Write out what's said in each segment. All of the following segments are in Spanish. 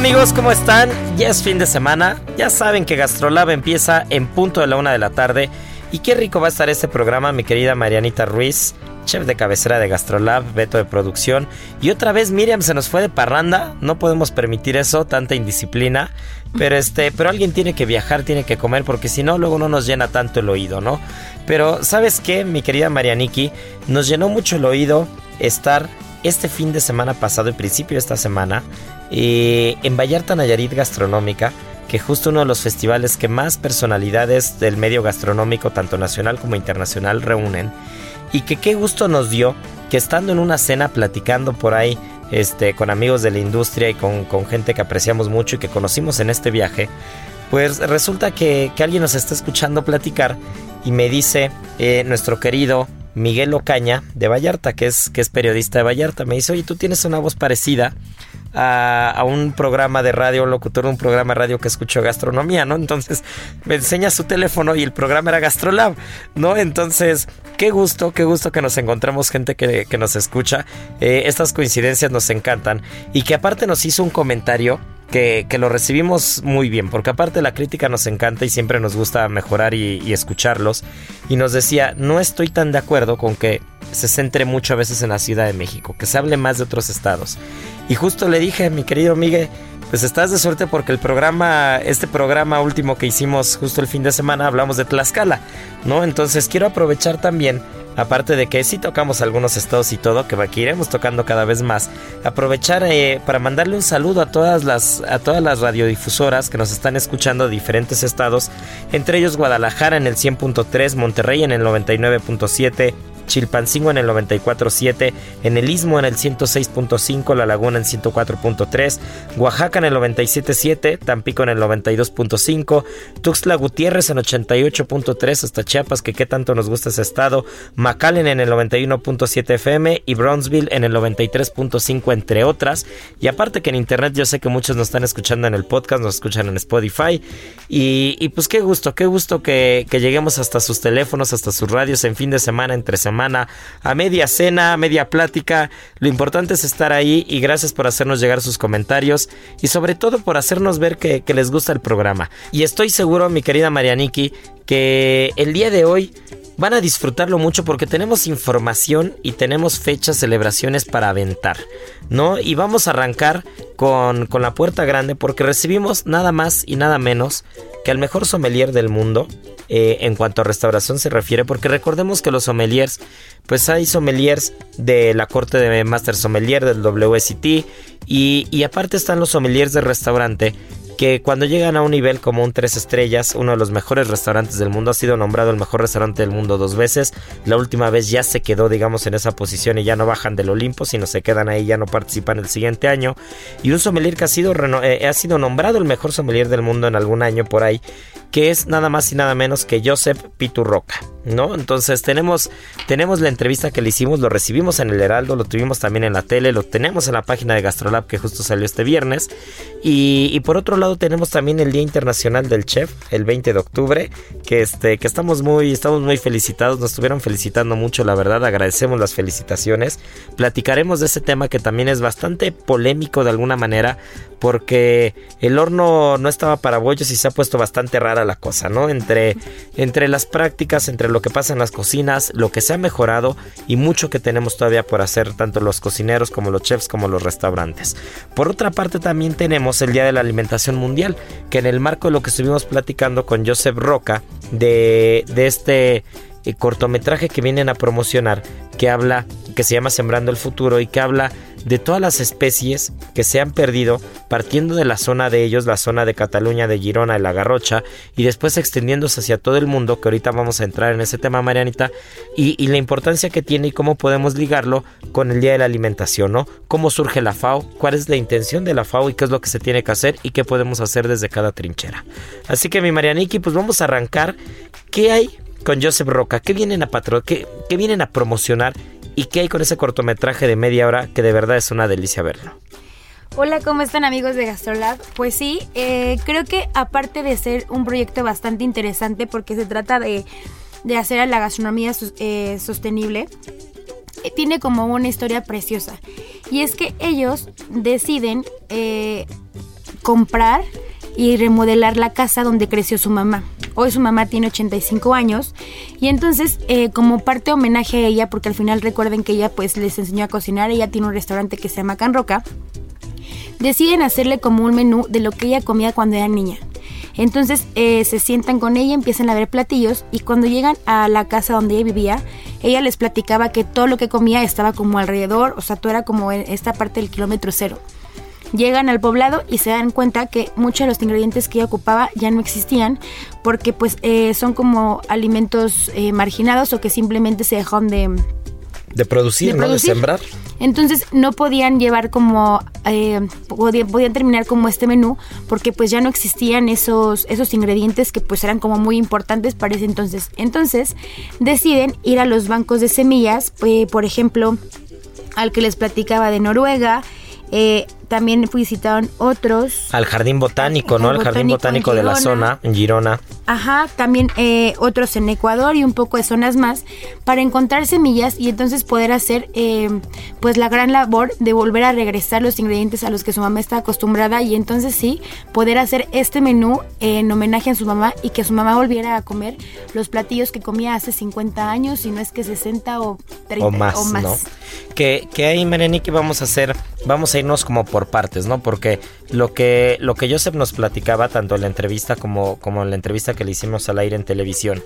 amigos, ¿cómo están? Ya es fin de semana, ya saben que Gastrolab empieza en punto de la una de la tarde y qué rico va a estar este programa, mi querida Marianita Ruiz, chef de cabecera de Gastrolab, Beto de producción y otra vez Miriam se nos fue de parranda, no podemos permitir eso, tanta indisciplina, pero este, pero alguien tiene que viajar, tiene que comer porque si no luego no nos llena tanto el oído, ¿no? Pero ¿sabes qué, mi querida Marianiki? Nos llenó mucho el oído estar este fin de semana pasado y principio de esta semana eh, en Vallarta Nayarit Gastronómica, que justo uno de los festivales que más personalidades del medio gastronómico, tanto nacional como internacional, reúnen. Y que qué gusto nos dio que estando en una cena platicando por ahí este, con amigos de la industria y con, con gente que apreciamos mucho y que conocimos en este viaje, pues resulta que, que alguien nos está escuchando platicar y me dice eh, nuestro querido Miguel Ocaña de Vallarta, que es, que es periodista de Vallarta, me dice, oye, tú tienes una voz parecida a, a, un programa de radio, un locutor de un programa de radio que escucho gastronomía, ¿no? Entonces me enseña su teléfono y el programa era Gastrolab, ¿no? Entonces, qué gusto, qué gusto que nos encontramos gente que, que nos escucha. Eh, estas coincidencias nos encantan y que aparte nos hizo un comentario que, que, lo recibimos muy bien, porque aparte la crítica nos encanta y siempre nos gusta mejorar y, y, escucharlos. Y nos decía, no estoy tan de acuerdo con que se centre mucho a veces en la Ciudad de México, que se hable más de otros estados. Y justo le dije, mi querido Miguel, pues estás de suerte porque el programa, este programa último que hicimos justo el fin de semana, hablamos de Tlaxcala, ¿no? Entonces quiero aprovechar también aparte de que sí tocamos algunos estados y todo, que, que iremos tocando cada vez más, aprovechar eh, para mandarle un saludo a todas las a todas las radiodifusoras que nos están escuchando de diferentes estados, entre ellos Guadalajara en el 100.3, Monterrey en el 99.7, Chilpancingo en el 94.7, en el Istmo en el 106.5, La Laguna en 104.3, Oaxaca en el 97.7, Tampico en el 92.5, Tuxtla Gutiérrez en 88.3, hasta Chiapas, que qué tanto nos gusta ese estado, McAllen en el 91.7 FM y Brownsville en el 93.5, entre otras. Y aparte que en internet yo sé que muchos nos están escuchando en el podcast, nos escuchan en Spotify. Y, pues qué gusto, qué gusto que, que lleguemos hasta sus teléfonos, hasta sus radios en fin de semana, entre semana a media cena, a media plática. Lo importante es estar ahí y gracias por hacernos llegar sus comentarios y sobre todo por hacernos ver que, que les gusta el programa. Y estoy seguro, mi querida Marianiki, que el día de hoy van a disfrutarlo mucho porque tenemos información y tenemos fechas, celebraciones para aventar, ¿no? Y vamos a arrancar con, con la puerta grande porque recibimos nada más y nada menos que al mejor sommelier del mundo eh, en cuanto a restauración se refiere, porque recordemos que los sommeliers, pues hay sommeliers de la corte de Master Sommelier del WST y, y aparte están los sommeliers de restaurante que cuando llegan a un nivel como un 3 estrellas, uno de los mejores restaurantes del mundo, ha sido nombrado el mejor restaurante del mundo dos veces, la última vez ya se quedó digamos en esa posición y ya no bajan del Olimpo, sino se quedan ahí, ya no participan el siguiente año, y un sommelier que ha sido, eh, ha sido nombrado el mejor sommelier del mundo en algún año por ahí, que es nada más y nada menos que Joseph Piturroca, ¿no? Entonces tenemos, tenemos la entrevista que le hicimos, lo recibimos en el Heraldo, lo tuvimos también en la tele, lo tenemos en la página de Gastrolab que justo salió este viernes, y, por otro lado tenemos también el Día Internacional del Chef, el 20 de octubre, que, este, que estamos, muy, estamos muy felicitados, nos estuvieron felicitando mucho, la verdad, agradecemos las felicitaciones, platicaremos de ese tema que también es bastante polémico de alguna manera, porque el horno no estaba para bollos y se ha puesto bastante rara la cosa, ¿no? Entre, entre las prácticas, entre lo que pasa en las cocinas, lo que se ha mejorado y mucho que tenemos todavía por hacer, tanto los cocineros como los chefs como los restaurantes. Por otra parte también tenemos el Día de la Alimentación Mundial, que en el marco de lo que estuvimos platicando con Joseph Roca, de, de este eh, cortometraje que vienen a promocionar, que habla, que se llama Sembrando el Futuro y que habla de todas las especies que se han perdido partiendo de la zona de ellos, la zona de Cataluña, de Girona, de la Garrocha, y después extendiéndose hacia todo el mundo, que ahorita vamos a entrar en ese tema, Marianita, y, la importancia que tiene y cómo podemos ligarlo con el Día de la Alimentación, ¿no? ¿Cómo surge la FAO? ¿Cuál es la intención de la FAO y qué es lo que se tiene que hacer y qué podemos hacer desde cada trinchera? Así que mi Marianiki, pues vamos a arrancar. ¿Qué hay con Joseph Roca? ¿Qué vienen a patro qué, qué vienen a promocionar y qué hay con ese cortometraje de media hora que de verdad es una delicia verlo. Hola, ¿cómo están amigos de Gastrolab? Pues sí, eh, creo que aparte de ser un proyecto bastante interesante porque se trata de, hacer a la gastronomía eh, sostenible, eh, tiene como una historia preciosa. Y es que ellos deciden comprar y remodelar la casa donde creció su mamá. Hoy su mamá tiene 85 años y entonces eh, como parte homenaje a ella, porque al final recuerden que ella pues les enseñó a cocinar, ella tiene un restaurante que se llama Can Roca, deciden hacerle como un menú de lo que ella comía cuando era niña. Entonces eh, se sientan con ella, empiezan a ver platillos y cuando llegan a la casa donde ella vivía, ella les platicaba que todo lo que comía estaba como alrededor, o sea, todo era como en esta parte del kilómetro cero. Llegan al poblado y se dan cuenta que muchos de los ingredientes que ella ocupaba ya no existían porque pues eh, son como alimentos eh, marginados o que simplemente se dejaron de, de producir, ¿no? De sembrar. Entonces no podían llevar como, eh, podían, terminar como este menú porque pues ya no existían esos, esos ingredientes que pues eran como muy importantes para ese entonces. Entonces deciden ir a los bancos de semillas, por ejemplo, al que les platicaba de Noruega, eh, también visitaron otros. Al jardín botánico, ¿no? Al jardín botánico de la zona, en Girona. Ajá, también eh, otros en Ecuador y un poco de zonas más para encontrar semillas y entonces poder hacer eh, pues la gran labor de volver a regresar los ingredientes a los que su mamá está acostumbrada y entonces sí poder hacer este menú en homenaje a su mamá y que su mamá volviera a comer los platillos que comía hace 50 años y no es que 60 o 30 o más. O más. ¿no? Que, que ahí, Marenique, vamos a hacer, vamos a irnos como por partes, ¿no? Porque lo que, lo que Joseph nos platicaba, tanto en la entrevista como, como en la entrevista que le hicimos al aire en televisión,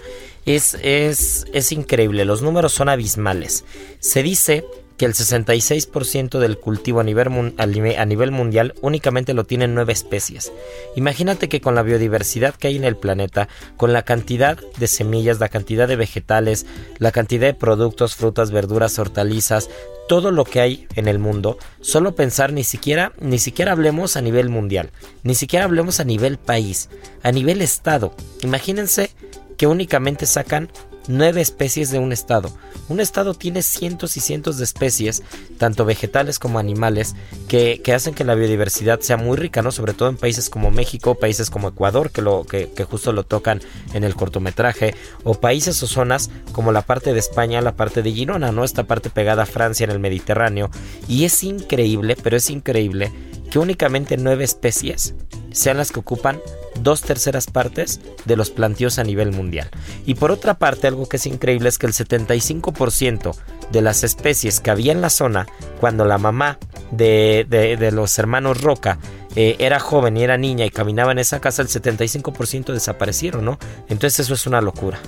es, es, es increíble. Los números son abismales. Se dice que el 66% del cultivo a nivel, a nivel mundial únicamente lo tienen nueve especies. Imagínate que con la biodiversidad que hay en el planeta, con la cantidad de semillas, la cantidad de vegetales, la cantidad de productos, frutas, verduras, hortalizas, todo lo que hay en el mundo, solo pensar ni siquiera, ni siquiera hablemos a nivel mundial, ni siquiera hablemos a nivel país, a nivel estado. Imagínense que únicamente sacan nueve especies de un estado. Un estado tiene cientos y cientos de especies, tanto vegetales como animales, que, hacen que la biodiversidad sea muy rica, ¿no? Sobre todo en países como México, países como Ecuador, que, lo, que, que justo lo tocan en el cortometraje, o países o zonas como la parte de España, la parte de Girona, ¿no? Esta parte pegada a Francia en el Mediterráneo. Y es increíble, pero es increíble que únicamente nueve especies sean las que ocupan dos terceras partes de los plantíos a nivel mundial. Y por otra parte, algo que es increíble es que el 75% de las especies que había en la zona cuando la mamá de, de, los hermanos Roca eh, era joven y era niña y caminaba en esa casa, el 75% desaparecieron, ¿no? Entonces eso es una locura.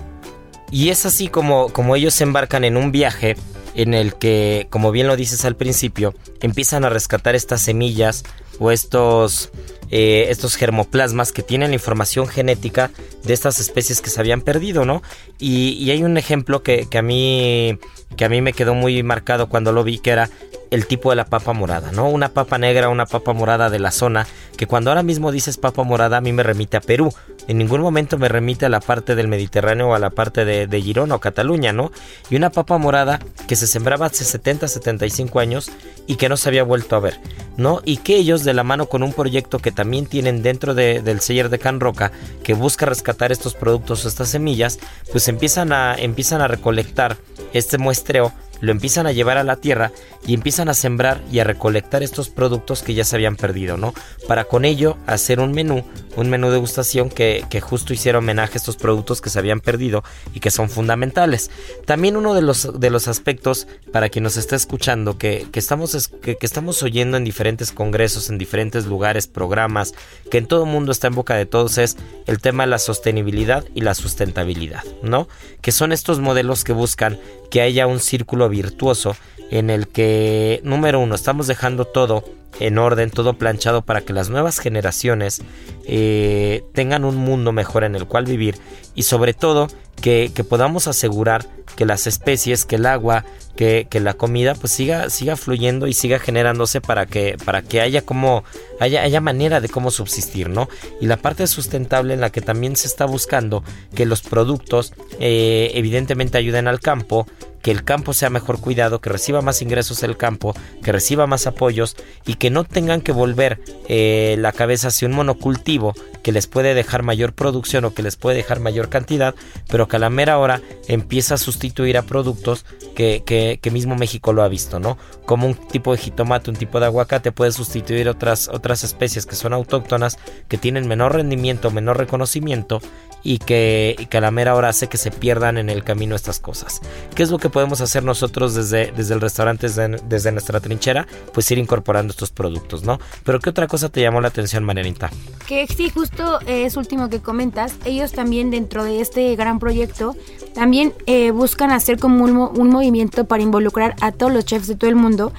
Y es así como, como ellos se embarcan en un viaje en el que, como bien lo dices al principio, empiezan a rescatar estas semillas o estos, eh, estos germoplasmas que tienen la información genética de estas especies que se habían perdido, ¿no? Y, hay un ejemplo que, que, a mí, que a mí me quedó muy marcado cuando lo vi, que era el tipo de la papa morada, ¿no? Una papa negra, una papa morada de la zona, que cuando ahora mismo dices papa morada a mí me remite a Perú, en ningún momento me remite a la parte del Mediterráneo o a la parte de, de Girona o Cataluña, ¿no? Y una papa morada que se sembraba hace 70, 75 años y que no se había vuelto a ver, ¿no? Y que ellos de la mano con un proyecto que también tienen dentro del seller de Can Roca, que busca rescatar estos productos o estas semillas, pues empiezan a, empiezan a recolectar este muestreo lo empiezan a llevar a la tierra y empiezan a sembrar y a recolectar estos productos que ya se habían perdido, ¿no? Para con ello hacer un menú, un menú de degustación que, que justo hiciera homenaje a estos productos que se habían perdido y que son fundamentales. También uno de los, de los aspectos, para quien nos está escuchando, que, que estamos, que, que, estamos oyendo en diferentes congresos, en diferentes lugares, programas, que en todo el mundo está en boca de todos, es el tema de la sostenibilidad y la sustentabilidad, ¿no? Que son estos modelos que buscan que haya un círculo virtuoso en el que, número uno, estamos dejando todo en orden, todo planchado para que las nuevas generaciones eh, tengan un mundo mejor en el cual vivir y sobre todo que, podamos asegurar que las especies, que el agua, que, la comida pues siga, siga fluyendo y siga generándose para que, para que haya como haya, haya manera de cómo subsistir, ¿no? Y la parte sustentable en la que también se está buscando que los productos eh, evidentemente ayuden al campo, que el campo sea mejor cuidado, que reciba más ingresos el campo, que reciba más apoyos y que no tengan que volver eh, la cabeza hacia un monocultivo que les puede dejar mayor producción o que les puede dejar mayor cantidad, pero que a la mera hora empieza a sustituir a productos que, que, mismo México lo ha visto, ¿no? Como un tipo de jitomate, un tipo de aguacate puede sustituir otras, otras especies que son autóctonas, que tienen menor rendimiento, menor reconocimiento y que, que, mera hora hace que se pierdan en el camino estas cosas. ¿Qué es lo que podemos hacer nosotros desde, desde el restaurante, desde, nuestra trinchera? Pues ir incorporando estos productos, ¿no? Pero ¿qué otra cosa te llamó la atención, Marianita? Que sí, justo es último que comentas, ellos también dentro de este gran proyecto, también eh, buscan hacer como un, un movimiento para involucrar a todos los chefs de todo el mundo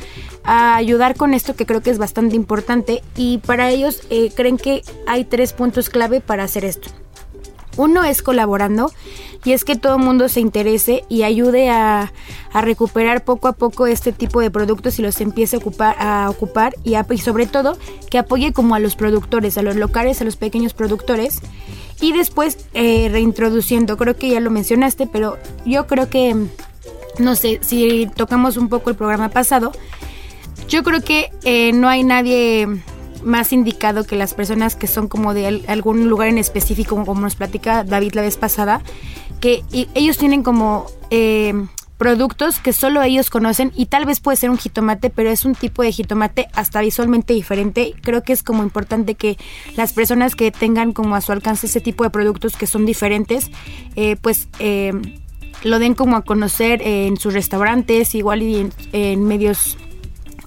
a ayudar con esto que creo que es bastante importante y para ellos eh, creen que hay tres puntos clave para hacer esto. Uno es colaborando y es que todo el mundo se interese y ayude a, recuperar poco a poco este tipo de productos y los empiece a ocupar, a ocupar y, sobre todo que apoye como a los productores, a los locales, a los pequeños productores y después eh, reintroduciendo, creo que ya lo mencionaste, pero yo creo que, no sé, si tocamos un poco el programa pasado, yo creo que eh, no hay nadie más indicado que las personas que son como de algún lugar en específico, como nos platica David la vez pasada, que ellos tienen como eh, productos que solo ellos conocen y tal vez puede ser un jitomate, pero es un tipo de jitomate hasta visualmente diferente. Creo que es como importante que las personas que tengan como a su alcance ese tipo de productos que son diferentes, eh, pues... Eh, lo den como a conocer en sus restaurantes, igual y en medios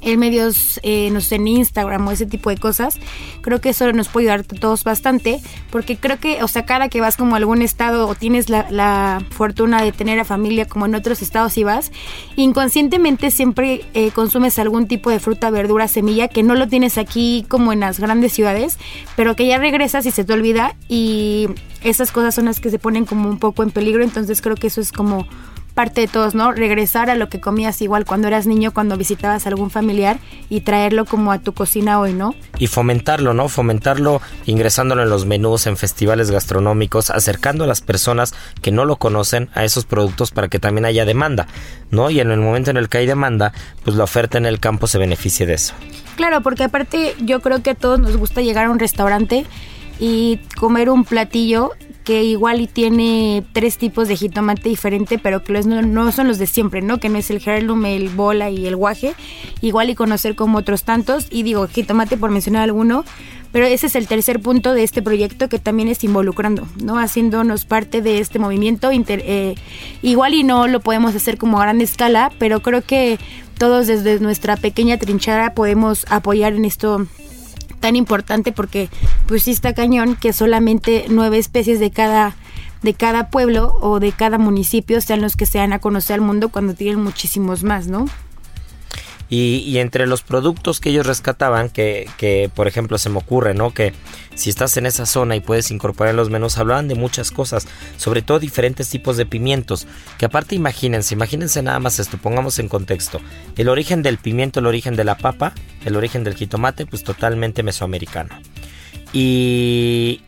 en medios, eh, no sé, en Instagram o ese tipo de cosas. Creo que eso nos puede ayudar a todos bastante, porque creo que, o sea, cada que vas como a algún estado o tienes la, fortuna de tener a familia como en otros estados y vas, inconscientemente siempre eh, consumes algún tipo de fruta, verdura, semilla que no lo tienes aquí como en las grandes ciudades, pero que ya regresas y se te olvida y esas cosas son las que se ponen como un poco en peligro, entonces creo que eso es como parte de todos, ¿no? Regresar a lo que comías igual cuando eras niño, cuando visitabas a algún familiar y traerlo como a tu cocina hoy, ¿no? Y fomentarlo, ¿no? Fomentarlo ingresándolo en los menús, en festivales gastronómicos, acercando a las personas que no lo conocen a esos productos para que también haya demanda, ¿no? Y en el momento en el que hay demanda, pues la oferta en el campo se beneficie de eso. Claro, porque aparte yo creo que a todos nos gusta llegar a un restaurante y comer un platillo igual y tiene tres tipos de jitomate diferente, pero que no, son los de siempre, ¿no? Que no es el heirloom, el bola y el guaje. Igual y conocer como otros tantos. Y digo, jitomate por mencionar alguno. Pero ese es el tercer punto de este proyecto que también es involucrando, ¿no? Haciéndonos parte de este movimiento. Eh, igual y no lo podemos hacer como a gran escala, pero creo que todos desde nuestra pequeña trinchera podemos apoyar en esto tan importante porque pues sí está cañón que solamente nueve especies de cada de cada pueblo o de cada municipio sean los que se dan a conocer al mundo cuando tienen muchísimos más, ¿no? Y, entre los productos que ellos rescataban, que, que, por ejemplo se me ocurre, ¿no? Que si estás en esa zona y puedes incorporar los menús, hablaban de muchas cosas, sobre todo diferentes tipos de pimientos, que aparte imagínense, imagínense nada más esto, pongamos en contexto, el origen del pimiento, el origen de la papa, el origen del jitomate, pues totalmente mesoamericano. Y,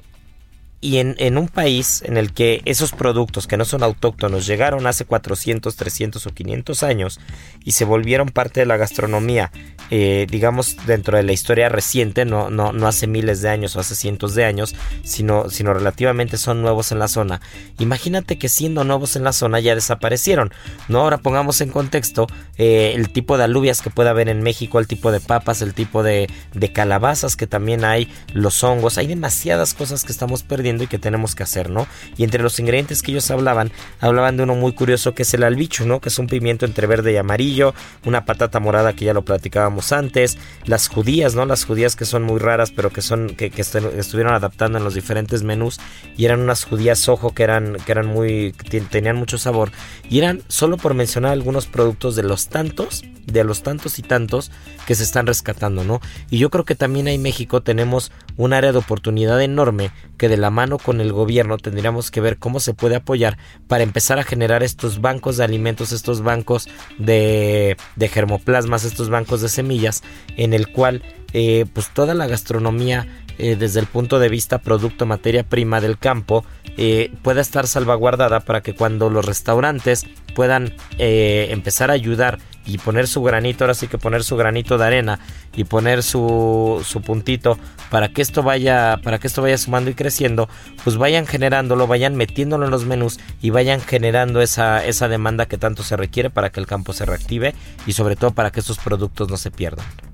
y en, un país en el que esos productos que no son autóctonos llegaron hace 400, 300 o 500 años y se volvieron parte de la gastronomía, eh, digamos, dentro de la historia reciente, no, no, no hace miles de años o hace cientos de años, sino, sino relativamente son nuevos en la zona. Imagínate que siendo nuevos en la zona ya desaparecieron. ¿no? Ahora pongamos en contexto eh, el tipo de alubias que puede haber en México, el tipo de papas, el tipo de, de calabazas que también hay, los hongos, hay demasiadas cosas que estamos perdiendo y que tenemos que hacer, ¿no? Y entre los ingredientes que ellos hablaban, hablaban de uno muy curioso que es el albicho, ¿no? Que es un pimiento entre verde y amarillo, una patata morada que ya lo platicábamos antes, las judías, ¿no? Las judías que son muy raras, pero que son que, estuvieron adaptando en los diferentes menús y eran unas judías ojo que eran que eran muy tenían mucho sabor y eran solo por mencionar algunos productos de los tantos de los tantos y tantos que se están rescatando, ¿no? Y yo creo que también en México tenemos un área de oportunidad enorme que de la mano con el gobierno tendríamos que ver cómo se puede apoyar para empezar a generar estos bancos de alimentos, estos bancos de, de germoplasmas, estos bancos de semillas, en el cual eh, pues toda la gastronomía eh, desde el punto de vista producto, materia prima del campo, eh, pueda estar salvaguardada para que cuando los restaurantes puedan empezar a ayudar y poner su granito, ahora sí que poner su granito de arena y poner su, su puntito para que esto vaya, para que esto vaya sumando y creciendo, pues vayan generándolo, vayan metiéndolo en los menús y vayan generando esa, esa demanda que tanto se requiere para que el campo se reactive y sobre todo para que estos productos no se pierdan.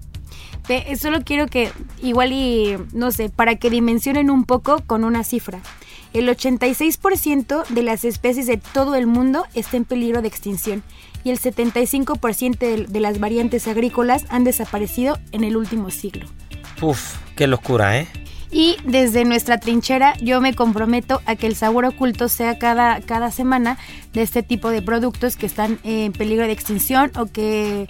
Solo quiero que igual y no sé, para que dimensionen un poco con una cifra. El 86% de las especies de todo el mundo está en peligro de extinción y el 75% de, las variantes agrícolas han desaparecido en el último siglo. Uf, qué locura, ¿eh? Y desde nuestra trinchera yo me comprometo a que el sabor oculto sea cada, cada semana de este tipo de productos que están en peligro de extinción o que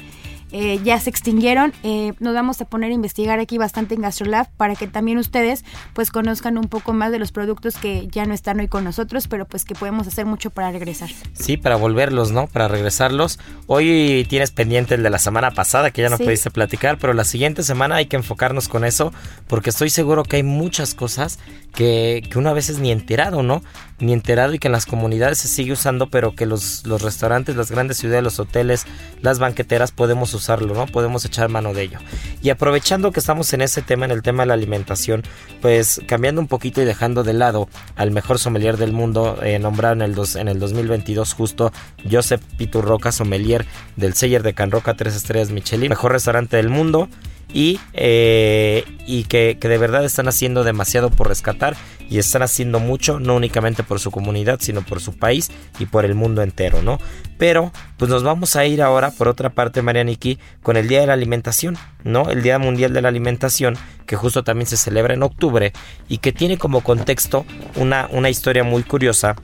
eh, ya se extinguieron. Eh, nos vamos a poner a investigar aquí bastante en GastroLab para que también ustedes pues conozcan un poco más de los productos que ya no están hoy con nosotros, pero pues que podemos hacer mucho para regresar. Sí, para volverlos, ¿no? Para regresarlos. Hoy tienes pendiente el de la semana pasada que ya no pudiste platicar, pero la siguiente semana hay que enfocarnos con eso porque estoy seguro que hay muchas cosas que, que uno a veces ni enterado, ¿no? Ni enterado y que en las comunidades se sigue usando, pero que los, los restaurantes, las grandes ciudades, los hoteles, las banqueteras podemos usarlo, ¿no? Podemos echar mano de ello. Y aprovechando que estamos en ese tema, en el tema de la alimentación, pues cambiando un poquito y dejando de lado al mejor sommelier del mundo, eh, nombrado en el, dos, en el 2022 justo, Joseph Piturroca, sommelier del Seller de Can Roca 3 estrellas Michelin, mejor restaurante del mundo y, eh, y que, de verdad están haciendo demasiado por rescatar y están haciendo mucho, no únicamente por su comunidad, sino por su país y por el mundo entero, ¿no? Pero, pues nos vamos a ir ahora, por otra parte, Marianiki, con el Día de la Alimentación, ¿no? El Día Mundial de la Alimentación, que justo también se celebra en octubre y que tiene como contexto una, una historia muy curiosa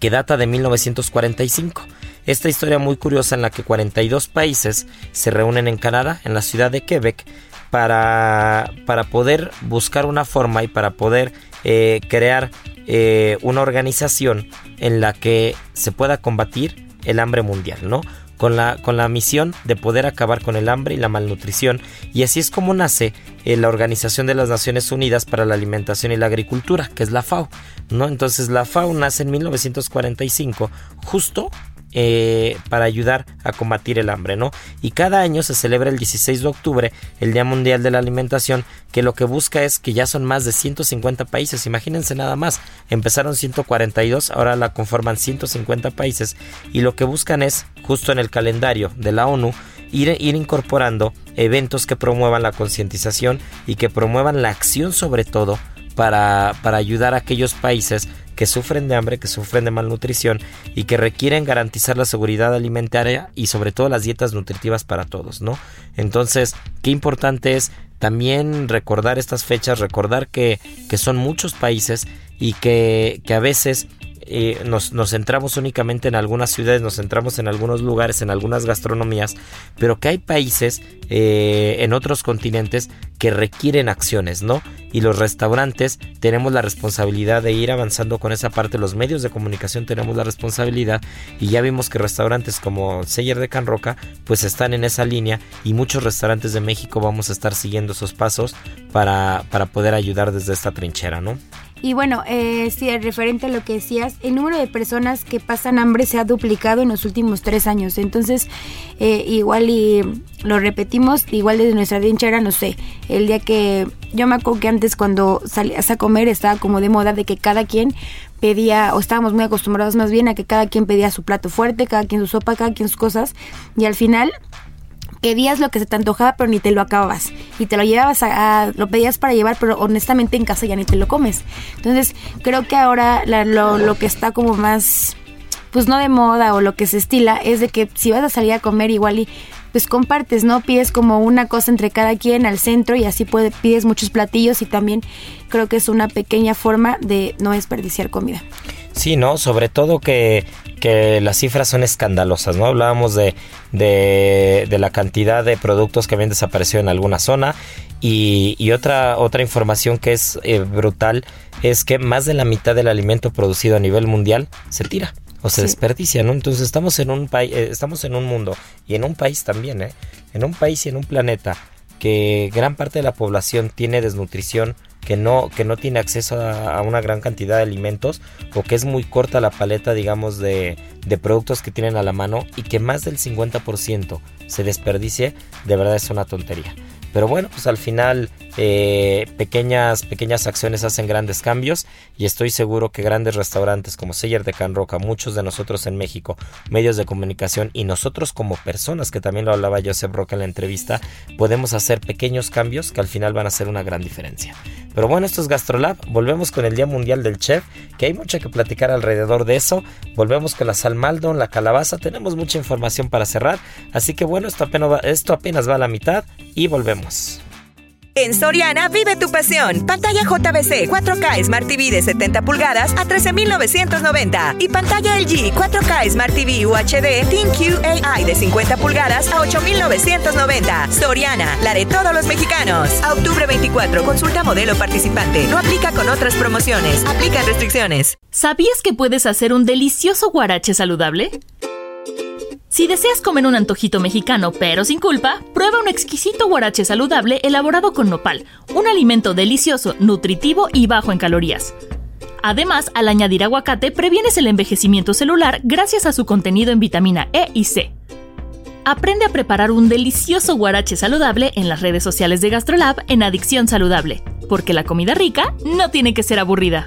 que data de 1945 esta historia muy curiosa en la que 42 países se reúnen en Canadá, en la ciudad de Quebec, para, para poder buscar una forma y para poder eh, crear eh, una organización en la que se pueda combatir el hambre mundial, ¿no? Con la, con la, misión de poder acabar con el hambre y la malnutrición. Y así es como nace eh, la Organización de las Naciones Unidas para la Alimentación y la Agricultura, que es la FAO. ¿no? Entonces la FAO nace en 1945, justo eh, para ayudar a combatir el hambre, ¿no? Y cada año se celebra el 16 de octubre el Día Mundial de la Alimentación, que lo que busca es que ya son más de 150 países, imagínense nada más, empezaron 142, ahora la conforman 150 países y lo que buscan es, justo en el calendario de la ONU, Ir, ir, incorporando eventos que promuevan la concientización y que promuevan la acción sobre todo para, para ayudar a aquellos países que sufren de hambre, que sufren de malnutrición y que requieren garantizar la seguridad alimentaria y sobre todo las dietas nutritivas para todos, ¿no? Entonces, qué importante es también recordar estas fechas, recordar que, que son muchos países y que, que a veces eh, nos, nos, centramos únicamente en algunas ciudades, nos centramos en algunos lugares, en algunas gastronomías, pero que hay países eh, en otros continentes que requieren acciones, ¿no? Y los restaurantes tenemos la responsabilidad de ir avanzando con esa parte, los medios de comunicación tenemos la responsabilidad y ya vimos que restaurantes como Seller de Can Roca pues están en esa línea y muchos restaurantes de México vamos a estar siguiendo esos pasos para, para poder ayudar desde esta trinchera, ¿no? Y bueno, eh, sí, referente a lo que decías, el número de personas que pasan hambre se ha duplicado en los últimos tres años. Entonces, eh, igual y lo repetimos, igual desde nuestra trinchera, no sé, el día que yo me acuerdo que antes cuando salías a comer estaba como de moda de que cada quien pedía, o estábamos muy acostumbrados más bien a que cada quien pedía su plato fuerte, cada quien su sopa, cada quien sus cosas, y al final pedías lo que se te antojaba, pero ni te lo acababas. Y te lo llevabas a, lo pedías para llevar, pero honestamente en casa ya ni te lo comes. Entonces, creo que ahora lo, lo que está como más, pues no de moda o lo que se estila, es de que si vas a salir a comer igual y pues compartes, ¿no? Pides como una cosa entre cada quien al centro y así puede, pides muchos platillos y también creo que es una pequeña forma de no desperdiciar comida. Sí, ¿no? Sobre todo que, que las cifras son escandalosas, ¿no? Hablábamos de, de, la cantidad de productos que habían desaparecido en alguna zona y, y otra, otra información que es eh, brutal es que más de la mitad del alimento producido a nivel mundial se tira o se desperdicia, ¿no? Entonces estamos en un país, eh, estamos en un mundo y en un país también, ¿eh? En un país y en un planeta que gran parte de la población tiene desnutrición, que no, que no tiene acceso a, una gran cantidad de alimentos o que es muy corta la paleta, digamos, de, de productos que tienen a la mano y que más del 50% se desperdicie, de verdad es una tontería. Pero bueno, pues al final eh, pequeñas, pequeñas acciones hacen grandes cambios y estoy seguro que grandes restaurantes como Seller de Can Roca, muchos de nosotros en México, medios de comunicación y nosotros como personas, que también lo hablaba Joseph Roca en la entrevista, podemos hacer pequeños cambios que al final van a hacer una gran diferencia. Pero bueno, esto es GastroLab, volvemos con el Día Mundial del Chef, que hay mucho que platicar alrededor de eso, volvemos con la salmaldo, la calabaza, tenemos mucha información para cerrar, así que bueno, esto apenas esto apenas va a la mitad y volvemos. En Soriana vive tu pasión. Pantalla JBC 4K Smart TV de 70 pulgadas a 13,990 y pantalla LG 4K Smart TV UHD ThinQ AI de 50 pulgadas a 8,990. Soriana, la de todos los mexicanos. A octubre 24, consulta modelo participante. No aplica con otras promociones. Aplican restricciones. ¿Sabías que puedes hacer un delicioso guarache saludable? Si deseas comer un antojito mexicano pero sin culpa, prueba un exquisito guarache saludable elaborado con nopal, un alimento delicioso, nutritivo y bajo en calorías. Además, al añadir aguacate previenes el envejecimiento celular gracias a su contenido en vitamina E y C. Aprende a preparar un delicioso guarache saludable en las redes sociales de GastroLab en Adicción Saludable, porque la comida rica no tiene que ser aburrida.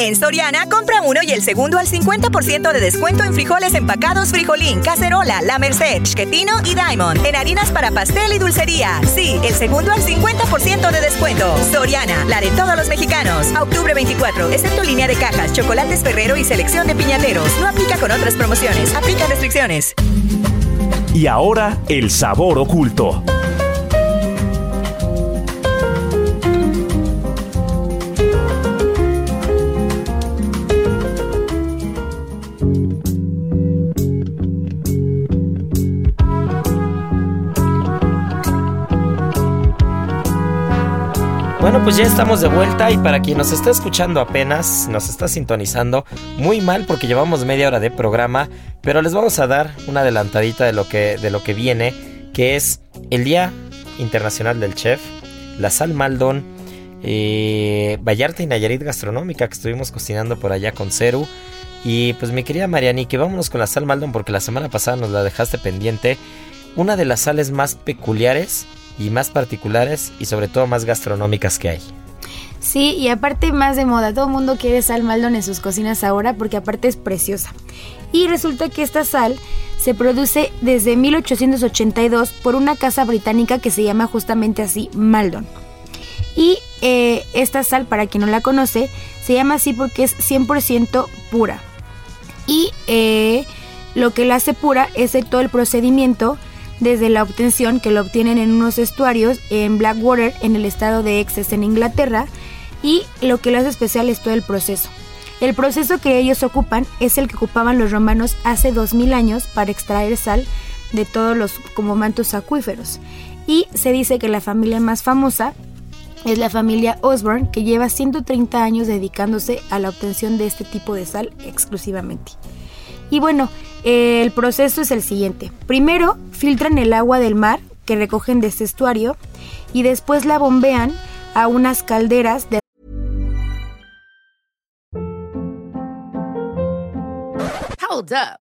En Soriana, compra uno y el segundo al 50% de descuento en frijoles empacados Frijolín, Cacerola, La Merced, Chiquetino y Diamond. En harinas para pastel y dulcería. Sí, el segundo al 50% de descuento. Soriana, la de todos los mexicanos. Octubre 24, excepto línea de cajas, chocolates Ferrero y selección de piñateros. No aplica con otras promociones. Aplica restricciones. Y ahora, el sabor oculto. Bueno, pues ya estamos de vuelta y para quien nos está escuchando apenas, nos está sintonizando muy mal porque llevamos media hora de programa, pero les vamos a dar una adelantadita de lo que, de lo que viene, que es el Día Internacional del Chef, la Sal Maldon, eh, Vallarta y Nayarit Gastronómica que estuvimos cocinando por allá con Ceru. Y pues mi querida Mariani, que vámonos con la sal Maldon porque la semana pasada nos la dejaste pendiente. Una de las sales más peculiares y más particulares y sobre todo más gastronómicas que hay. Sí, y aparte más de moda, todo el mundo quiere sal Maldon en sus cocinas ahora porque aparte es preciosa. Y resulta que esta sal se produce desde 1882 por una casa británica que se llama justamente así Maldon. Y eh, esta sal, para quien no la conoce, se llama así porque es 100% pura. Y eh, lo que la hace pura es todo el procedimiento desde la obtención que lo obtienen en unos estuarios en Blackwater en el estado de Essex en Inglaterra y lo que lo hace especial es todo el proceso. El proceso que ellos ocupan es el que ocupaban los romanos hace 2000 años para extraer sal de todos los como mantos acuíferos. Y se dice que la familia más famosa es la familia Osborne que lleva 130 años dedicándose a la obtención de este tipo de sal exclusivamente. Y bueno, el proceso es el siguiente. Primero, filtran el agua del mar que recogen de este estuario y después la bombean a unas calderas de Hold up.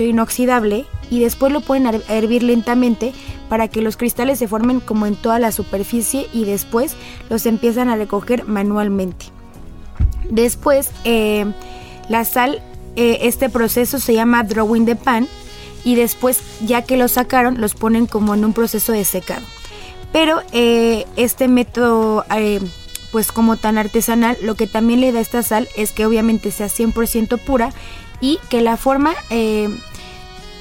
inoxidable y después lo a hervir lentamente para que los cristales se formen como en toda la superficie y después los empiezan a recoger manualmente. Después eh, la sal, eh, este proceso se llama drawing the pan y después ya que lo sacaron los ponen como en un proceso de secado. Pero eh, este método pues como tan artesanal lo que también le da esta sal es que obviamente sea 100% pura y que la forma, eh,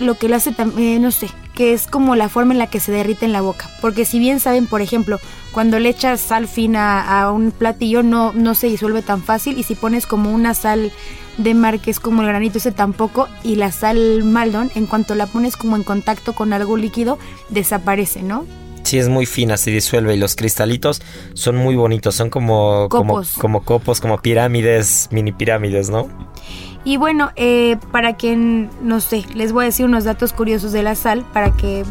lo que lo hace también, eh, no sé, que es como la forma en la que se derrite en la boca. Porque si bien saben, por ejemplo, cuando le echas sal fina a un platillo no, no se disuelve tan fácil y si pones como una sal de mar que es como el granito ese tampoco y la sal maldon en cuanto la pones como en contacto con algo líquido desaparece, ¿no? Sí, es muy fina, se disuelve y los cristalitos son muy bonitos, son como copos, como, como, copos, como pirámides, mini pirámides, ¿no? Y bueno, eh, para quien, no sé, les voy a decir unos datos curiosos de la sal para que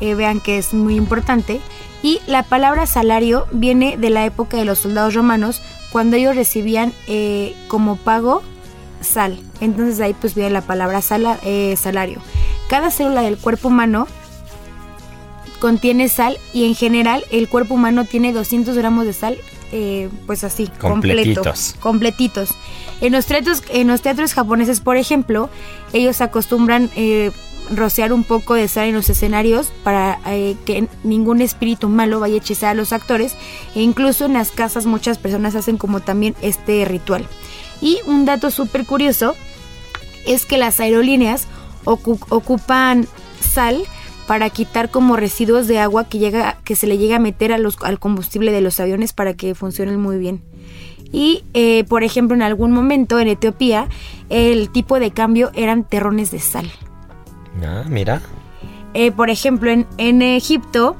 eh, vean que es muy importante. Y la palabra salario viene de la época de los soldados romanos, cuando ellos recibían eh, como pago sal. Entonces ahí pues viene la palabra sala, salario. Cada célula del cuerpo humano contiene sal y en general el cuerpo humano tiene 200 gramos de sal eh, pues así, completitos. completitos. En los, teatros, en los teatros japoneses, por ejemplo, ellos acostumbran eh, rociar un poco de sal en los escenarios para eh, que ningún espíritu malo vaya a hechizar a los actores. E incluso en las casas muchas personas hacen como también este ritual. Y un dato súper curioso es que las aerolíneas ocupan sal para quitar como residuos de agua que, llega, que se le llega a meter a los, al combustible de los aviones para que funcionen muy bien. Y, eh, por ejemplo, en algún momento en Etiopía, el tipo de cambio eran terrones de sal. Ah, mira. Eh, por ejemplo, en, en Egipto,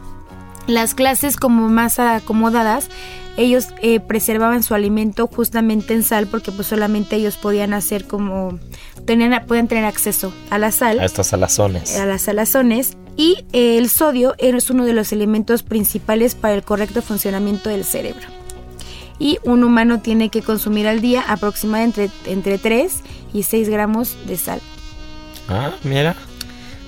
las clases como más acomodadas ellos eh, preservaban su alimento justamente en sal porque pues solamente ellos podían hacer como tenían podían tener acceso a la sal a estos salazones a las salazones y el sodio es uno de los elementos principales para el correcto funcionamiento del cerebro y un humano tiene que consumir al día aproximadamente entre, entre 3 y 6 gramos de sal ah mira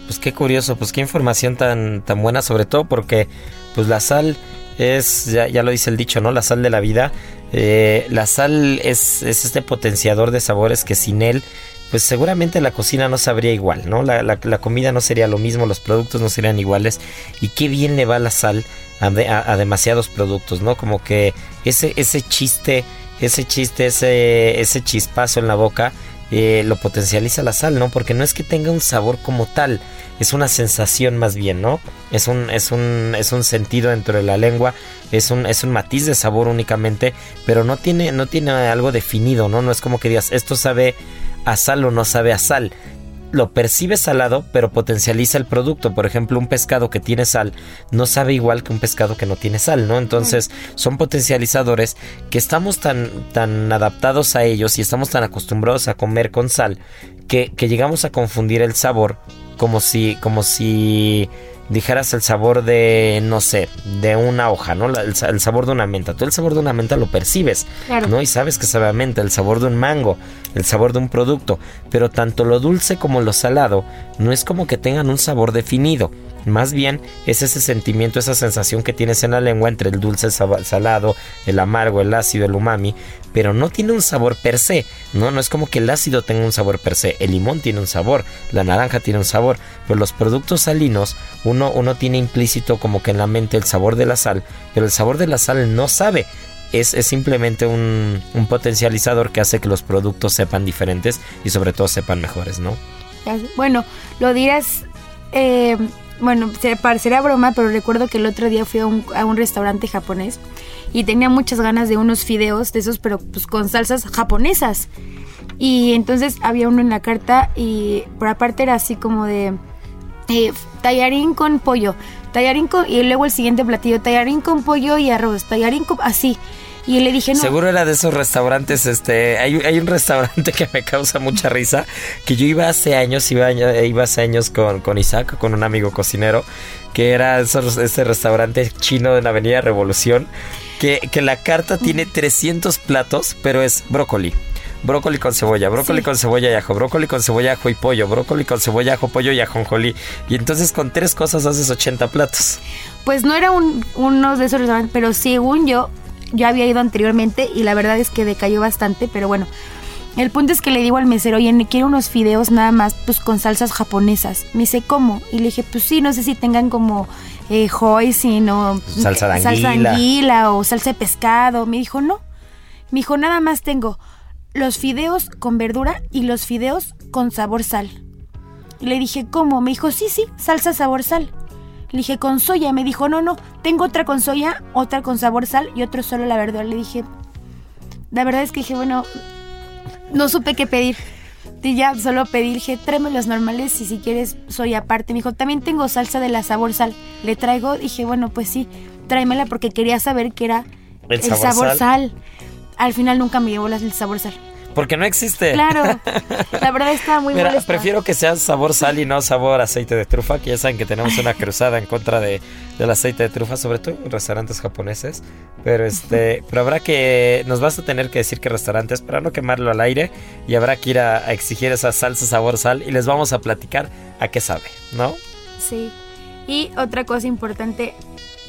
pues qué curioso pues qué información tan tan buena sobre todo porque pues la sal es, ya, ya, lo dice el dicho, ¿no? La sal de la vida. Eh, la sal es, es, este potenciador de sabores que sin él, pues seguramente la cocina no sabría igual, ¿no? La, la, comida no sería lo mismo, los productos no serían iguales. Y qué bien le va la sal a, demasiados productos, ¿no? Como que ese, ese chiste, ese chiste, ese, ese chispazo en la boca eh, lo potencializa la sal, ¿no? Porque no es que tenga un sabor como tal, es una sensación más bien, ¿no? Es un, es un, es un sentido dentro de la lengua, es un, es un matiz de sabor únicamente, pero no tiene, no tiene algo definido, ¿no? No es como que digas, esto sabe a sal o no sabe a sal, lo percibe salado, pero potencializa el producto. Por ejemplo, un pescado que tiene sal no sabe igual que un pescado que no tiene sal, ¿no? Entonces, son potencializadores que estamos tan, tan adaptados a ellos y estamos tan acostumbrados a comer con sal que, que llegamos a confundir el sabor como si, como si dijeras el sabor de, no sé, de una hoja, ¿no? El, sabor de una menta. Tú el sabor de una menta lo percibes, ¿no? Y sabes que sabe a menta, el sabor de un mango, el sabor de un producto. Pero tanto lo dulce como lo salado no es como que tengan un sabor definido. Más bien es ese sentimiento, esa sensación que tienes en la lengua entre el dulce, el salado, el amargo, el ácido, el umami, pero no tiene un sabor per se, ¿no? No es como que el ácido tenga un sabor per se, el limón tiene un sabor, la naranja tiene un sabor, pero los productos salinos, uno, uno tiene implícito como que en la mente el sabor de la sal, pero el sabor de la sal no sabe, es, simplemente un, un, potencializador que hace que los productos sepan diferentes y sobre todo sepan mejores, ¿no? Bueno, lo dirás eh, bueno, parecerá broma, pero recuerdo que el otro día fui a un, restaurante japonés y tenía muchas ganas de unos fideos de esos, pero pues con salsas japonesas. Y entonces había uno en la carta y por aparte era así como de eh, tallarín con pollo, tallarín con, y luego el siguiente platillo, tallarín con pollo y arroz, tallarín con, así. Y le dije, no. Seguro era de esos restaurantes, este, hay, hay un restaurante que me causa mucha risa, que yo iba hace años, iba, iba hace años con, con Isaac, con un amigo cocinero, que era ese restaurante chino de la Avenida Revolución, que, que la carta tiene 300 platos, pero es brócoli brócoli con cebolla, brócoli con cebolla y ajo, brócoli con cebolla, ajo y pollo, brócoli con cebolla, ajo, pollo y ajonjolí. Y entonces con tres cosas haces 80 platos. Pues no era un, uno de esos restaurantes, pero según yo, yo había ido anteriormente y la verdad es que decayó bastante, pero bueno. El punto es que le digo al mesero, oye, quiero unos fideos nada más, pues con salsas japonesas. Me dice, ¿cómo? Y le dije, pues sí, no sé si tengan como eh, hoisin o salsa de salsa anguila o salsa de pescado. Me dijo, no. Me dijo, nada más tengo los fideos con verdura y los fideos con sabor sal. Y le dije, ¿cómo? Me dijo, sí, sí, salsa sabor sal. Le dije, con soya. Me dijo, no, no, tengo otra con soya, otra con sabor sal y otro solo la verdura. Le dije, la verdad es que dije, bueno, no supe qué pedir. Y ya solo pedí, dije, tráeme los normales y si quieres soy aparte. Me dijo, también tengo salsa de la sabor sal. Le traigo, dije, bueno, pues sí, tráemela porque quería saber qué era el, sabor, sal. Al final nunca me llevó el sabor sal. Porque no existe. Claro. La verdad está muy Mira, prefiero que sea sabor sal y no sabor aceite de trufa, que ya saben que tenemos una cruzada en contra de, del aceite de trufa, sobre todo en restaurantes japoneses. Pero este, pero habrá que, nos vas a tener que decir que restaurantes para no quemarlo al aire y habrá que ir a, exigir esa salsa sabor sal y les vamos a platicar a qué sabe, ¿no? Sí. Y otra cosa importante,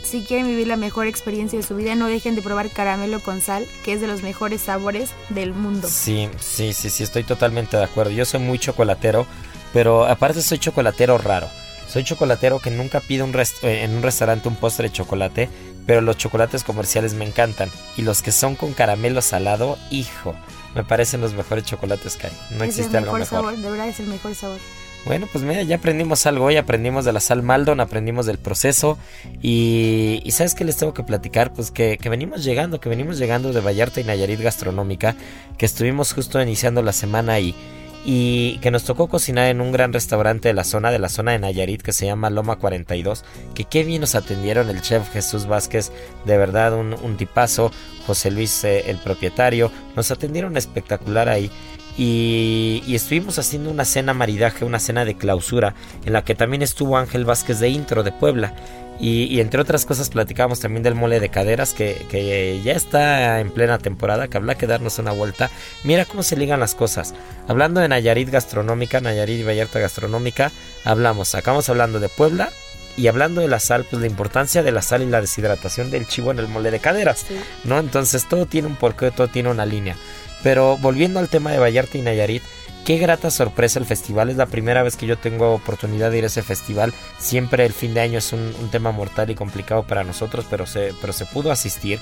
si quieren vivir la mejor experiencia de su vida, no dejen de probar caramelo con sal, que es de los mejores sabores del mundo. Sí, sí, sí, sí, estoy totalmente de acuerdo. Yo soy muy chocolatero, pero aparte soy chocolatero raro. Soy chocolatero que nunca pido un eh, en un restaurante un postre de chocolate, pero los chocolates comerciales me encantan. Y los que son con caramelo salado, hijo, me parecen los mejores chocolates que hay. No existe algo mejor. Sabor, de verdad es el mejor sabor. Bueno, pues mira, ya aprendimos algo hoy, aprendimos de la sal Maldon, aprendimos del proceso y, ¿sabes qué les tengo que platicar? Pues que, venimos llegando, que venimos llegando de Vallarta y Nayarit Gastronómica, que estuvimos justo iniciando la semana ahí y que nos tocó cocinar en un gran restaurante de la zona, de la zona de Nayarit que se llama Loma 42, que qué bien nos atendieron el chef Jesús Vázquez, de verdad un, un tipazo, José Luis eh, el propietario, nos atendieron espectacular ahí y, estuvimos haciendo una cena maridaje, una cena de clausura, en la que también estuvo Ángel Vázquez de Intro de Puebla. Y, entre otras cosas platicábamos también del mole de caderas que, ya está en plena temporada, que habla que darnos una vuelta. Mira cómo se ligan las cosas. Hablando de Nayarit Gastronómica, Nayarit y Vallarta Gastronómica, hablamos, acabamos hablando de Puebla, y hablando de la sal, pues la importancia de la sal y la deshidratación del chivo en el mole de caderas, ¿no? Entonces todo tiene un porqué, todo tiene una línea. Pero volviendo al tema de Vallarta y Nayarit, qué grata sorpresa el festival. Es la primera vez que yo tengo oportunidad de ir a ese festival. Siempre el fin de año es un, tema mortal y complicado para nosotros, pero se, pero se pudo asistir.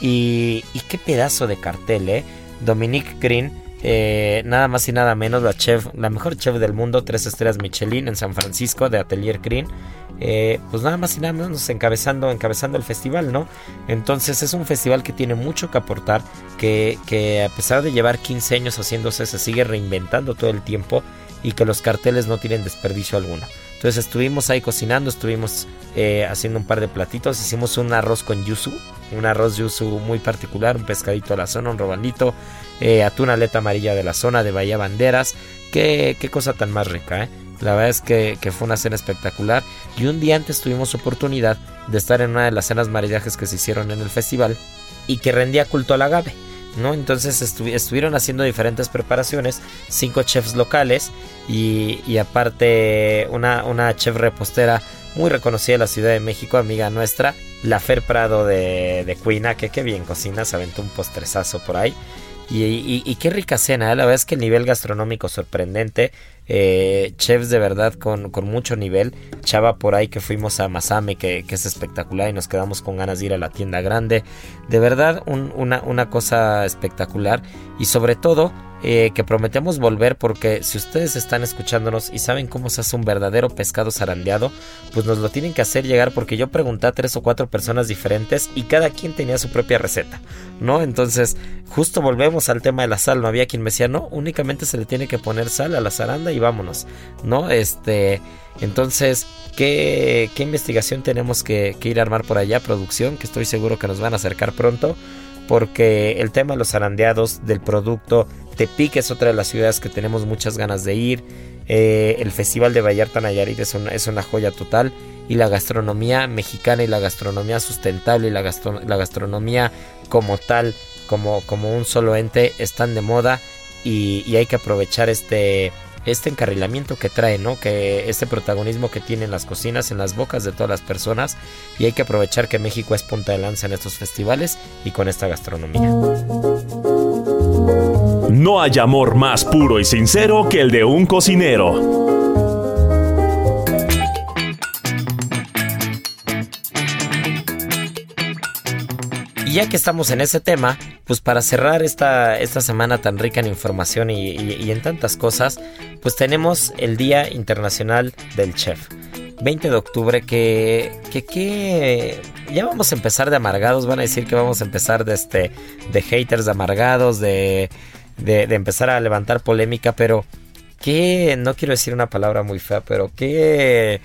Y, qué pedazo de cartel, ¿eh? Dominique Green eh, nada más y nada menos la chef, la mejor chef del mundo, tres estrellas Michelin en San Francisco de Atelier Green. Eh, pues nada más y nada menos encabezando, encabezando el festival, ¿no? Entonces es un festival que tiene mucho que aportar, que, que a pesar de llevar 15 años haciéndose, se sigue reinventando todo el tiempo y que los carteles no tienen desperdicio alguno. Entonces estuvimos ahí cocinando, estuvimos eh, haciendo un par de platitos, hicimos un arroz con yuzu, un arroz yuzu muy particular, un pescadito a la zona, un robandito, eh, atún aleta amarilla de la zona de Bahía Banderas. Qué, qué cosa tan más rica, ¿eh? La verdad es que, fue una cena espectacular. Y un día antes tuvimos oportunidad de estar en una de las cenas maridajes que se hicieron en el festival y que rendía culto al agave. ¿no? Entonces estuvieron haciendo diferentes preparaciones, cinco chefs locales y, aparte una, chef repostera muy reconocida de la Ciudad de México, amiga nuestra, la Fer Prado de, de Cuina, que qué bien cocina, se aventó un postrezazo por ahí. Y, qué rica cena, ¿eh? la verdad es que el nivel gastronómico sorprendente, eh, chefs de verdad con, con, mucho nivel, chava por ahí que fuimos a Masame que, que, es espectacular y nos quedamos con ganas de ir a la tienda grande, de verdad una, una cosa espectacular. Y sobre todo eh, que prometemos volver porque si ustedes están escuchándonos y saben cómo se hace un verdadero pescado zarandeado, pues nos lo tienen que hacer llegar porque yo pregunté a tres o cuatro personas diferentes y cada quien tenía su propia receta, ¿no? Entonces, justo volvemos al tema de la sal, no había quien me decía, no, únicamente se le tiene que poner sal a la zaranda y vámonos, ¿no? Este, entonces, ¿qué, qué investigación tenemos que, que ir a armar por allá, producción? Que estoy seguro que nos van a acercar pronto porque el tema de los zarandeados del producto, Tepic es otra de las ciudades que tenemos muchas ganas de ir, eh, el Festival de Vallarta Nayarit es una, es una, joya total. Y la gastronomía mexicana y la gastronomía sustentable y la, la gastronomía como tal, como, como un solo ente, están de moda. Y, y hay que aprovechar este este encarrilamiento que trae, ¿no? Que este protagonismo que tienen las cocinas en las bocas de todas las personas y hay que aprovechar que México es punta de lanza en estos festivales y con esta gastronomía. No hay amor más puro y sincero que el de un cocinero. Y ya que estamos en ese tema, pues para cerrar esta, esta semana tan rica en información y, en tantas cosas, pues tenemos el Día Internacional del Chef. 20 de octubre que, que, ya vamos a empezar de amargados, van a decir que vamos a empezar de, este, de haters amargados, de, de, de empezar a levantar polémica, pero que, no quiero decir una palabra muy fea, pero que,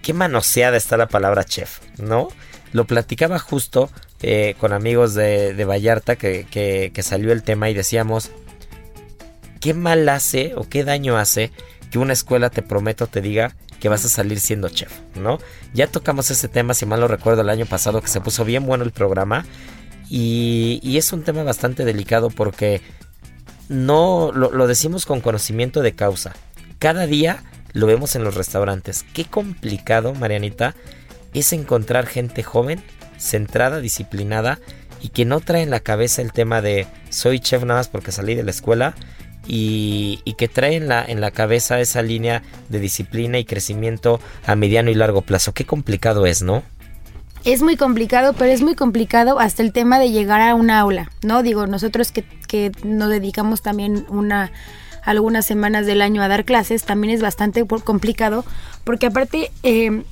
qué manoseada está la palabra chef, ¿no? Lo platicaba justo eh, con amigos de, Vallarta que, salió el tema y decíamos, ¿qué mal hace o qué daño hace que una escuela te prometo te diga que vas a salir siendo chef, ¿no? Ya tocamos ese tema, si mal lo recuerdo, el año pasado que se puso bien bueno el programa y, es un tema bastante delicado porque no lo, lo decimos con conocimiento de causa. Cada día lo vemos en los restaurantes. Qué complicado, Marianita, es encontrar gente joven centrada, disciplinada y que no trae en la cabeza el tema de soy chef nada más porque salí de la escuela y, que trae en la, en la cabeza esa línea de disciplina y crecimiento a mediano y largo plazo. Qué complicado es, ¿no? Es muy complicado, pero es muy complicado hasta el tema de llegar a un aula, ¿no? Digo, nosotros que, que nos dedicamos también una algunas semanas del año a dar clases, también es bastante complicado, porque aparte eh,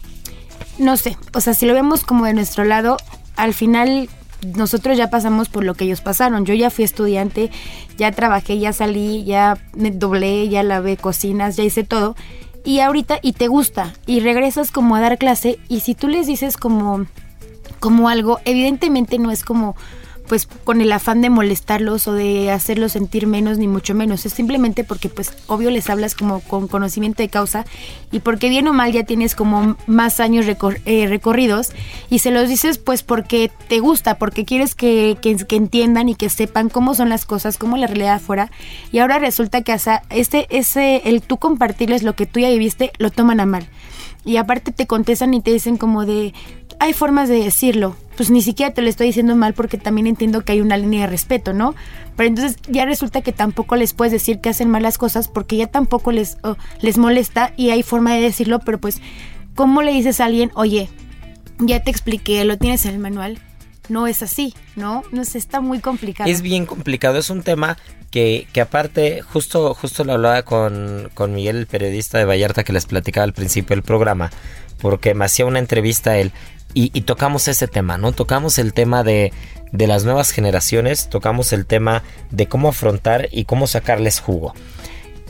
no sé, o sea, si lo vemos como de nuestro lado, al final nosotros ya pasamos por lo que ellos pasaron. Yo ya fui estudiante, ya trabajé, ya salí, ya me doblé, ya lavé cocinas, ya hice todo. Y ahorita, y te gusta, y regresas como a dar clase, y si tú les dices como, como algo, evidentemente no es como pues con el afán de molestarlos o de hacerlos sentir menos ni mucho menos, es simplemente porque pues obvio les hablas como con conocimiento de causa y porque bien o mal ya tienes como más años eh, recorridos y se los dices pues porque te gusta, porque quieres que, que, entiendan y que sepan cómo son las cosas, cómo la realidad afuera y ahora resulta que hasta este, ese, el tú compartirles lo que tú ya viviste, lo toman a mal. Y aparte te contestan y te dicen como de, hay formas de decirlo. Pues ni siquiera te lo estoy diciendo mal porque también entiendo que hay una línea de respeto, ¿no? Pero entonces ya resulta que tampoco les puedes decir que hacen malas cosas porque ya tampoco les, les molesta y hay forma de decirlo, pero pues, ¿cómo le dices a alguien, oye, ya te expliqué, lo tienes en el manual? No es así, ¿no? No sé, está muy complicado. Es bien complicado, es un tema que, que aparte, justo, justo lo hablaba con, con Miguel, el periodista de Vallarta que les platicaba al principio del programa, porque me hacía una entrevista él y, tocamos ese tema, ¿no? Tocamos el tema de, de las nuevas generaciones, tocamos el tema de cómo afrontar y cómo sacarles jugo.